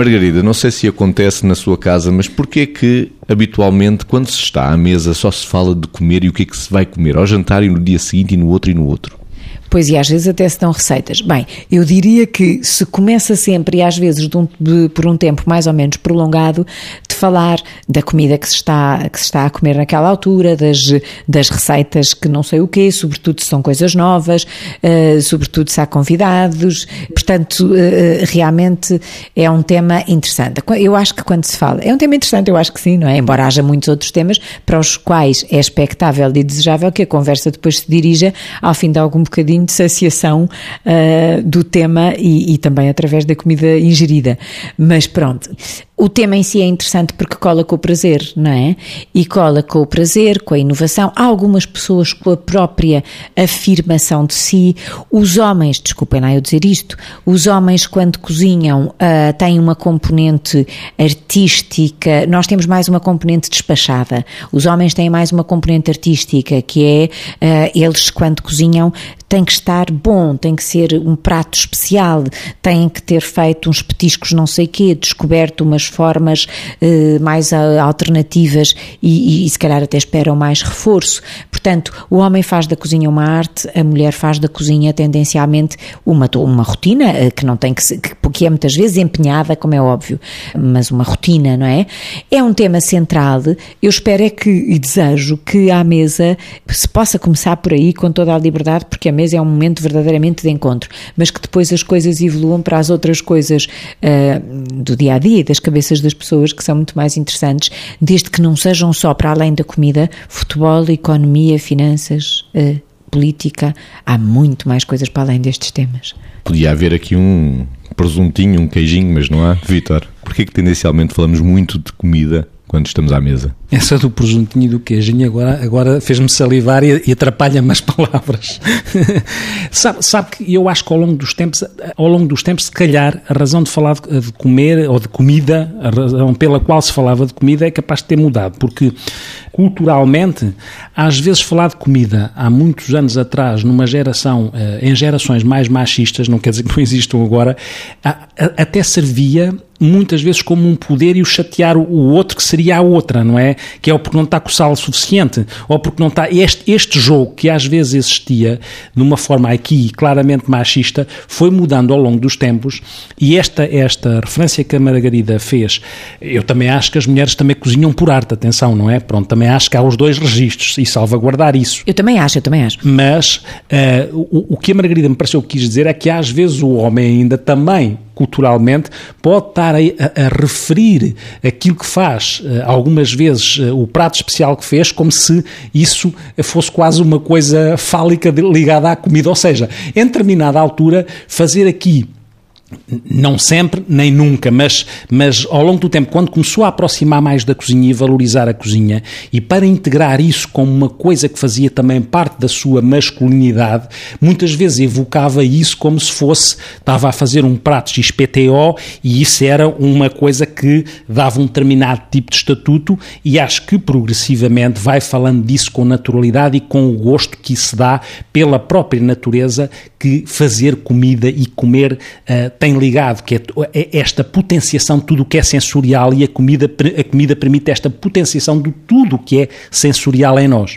Margarida, não sei se acontece na sua casa, mas porquê que habitualmente quando se está à mesa só se fala de comer e o que é que se vai comer ao jantar e no dia seguinte e no outro e no outro? Pois e às vezes até se dão receitas. Bem, eu diria que se começa sempre e às vezes de um, de, por um tempo mais ou menos prolongado de falar da comida que se está, que se está a comer naquela altura, das, das receitas que não sei o quê, sobretudo se são coisas novas, uh, sobretudo se há convidados. Portanto, uh, realmente é um tema interessante. Eu acho que quando se fala, é um tema interessante, eu acho que sim, não é? Embora haja muitos outros temas para os quais é expectável e desejável que a conversa depois se dirija ao fim de algum bocadinho bocadinho de saciação uh, do tema e, e também através da comida ingerida. Mas pronto, o tema em si é interessante porque cola com o prazer, não é? E cola com o prazer, com a inovação. Há algumas pessoas com a própria afirmação de si. Os homens, desculpem lá eu dizer isto, os homens quando cozinham uh, têm uma componente artística, nós temos mais uma componente despachada. Os homens têm mais uma componente artística, que é uh, eles quando cozinham tem que estar bom, tem que ser um prato especial, tem que ter feito uns petiscos não sei quê, descoberto umas formas eh, mais alternativas e, e, e se calhar até esperam mais reforço. Portanto, o homem faz da cozinha uma arte, a mulher faz da cozinha tendencialmente uma, uma rotina eh, que não tem que, que, é muitas vezes empenhada, como é óbvio, mas uma rotina, não é? É um tema central. Eu espero é que e desejo que à mesa se possa começar por aí com toda a liberdade, porque a mesa é um momento verdadeiramente de encontro, mas que depois as coisas evoluam para as outras coisas uh, do dia a dia das cabeças das pessoas que são muito mais interessantes, desde que não sejam só para além da comida, futebol, economia, finanças. Uh, política, há muito mais coisas para além destes temas. Podia haver aqui um presuntinho, um queijinho, mas não há. Vitor, porquê que tendencialmente falamos muito de comida quando estamos à mesa? Essa do presuntinho e do queijinho agora, agora fez-me salivar e, e atrapalha-me as palavras. sabe, sabe que eu acho que ao longo dos tempos, ao longo dos tempos, se calhar, a razão de falar de, de comer ou de comida, a razão pela qual se falava de comida é capaz de ter mudado, porque culturalmente, às vezes falar de comida há muitos anos atrás, numa geração, eh, em gerações mais machistas, não quer dizer que não existam agora, até servia muitas vezes como um poder e o chatear o outro que seria a outra, não é? que é ou porque não está com sal suficiente, ou porque não está. Este, este jogo que às vezes existia de uma forma aqui claramente machista foi mudando ao longo dos tempos e esta, esta referência que a Margarida fez, eu também acho que as mulheres também cozinham por arte, atenção, não é? Pronto, também acho que há os dois registros e salvaguardar isso. Eu também acho, eu também acho. Mas uh, o, o que a Margarida me pareceu que quis dizer é que às vezes o homem ainda também culturalmente, pode estar a, a, a referir aquilo que faz, uh, algumas vezes, uh, o prato especial que fez, como se isso fosse quase uma coisa fálica ligada à comida. Ou seja, em determinada altura, fazer aqui não sempre, nem nunca, mas, mas ao longo do tempo, quando começou a aproximar mais da cozinha e valorizar a cozinha, e para integrar isso como uma coisa que fazia também parte da sua masculinidade, muitas vezes evocava isso como se fosse, estava a fazer um prato XPTO e isso era uma coisa que dava um determinado tipo de estatuto, e acho que progressivamente vai falando disso com naturalidade e com o gosto que se dá pela própria natureza que fazer comida e comer uh, tem ligado, que é, é esta potenciação de tudo o que é sensorial e a comida, a comida permite esta potenciação de tudo o que é sensorial em nós.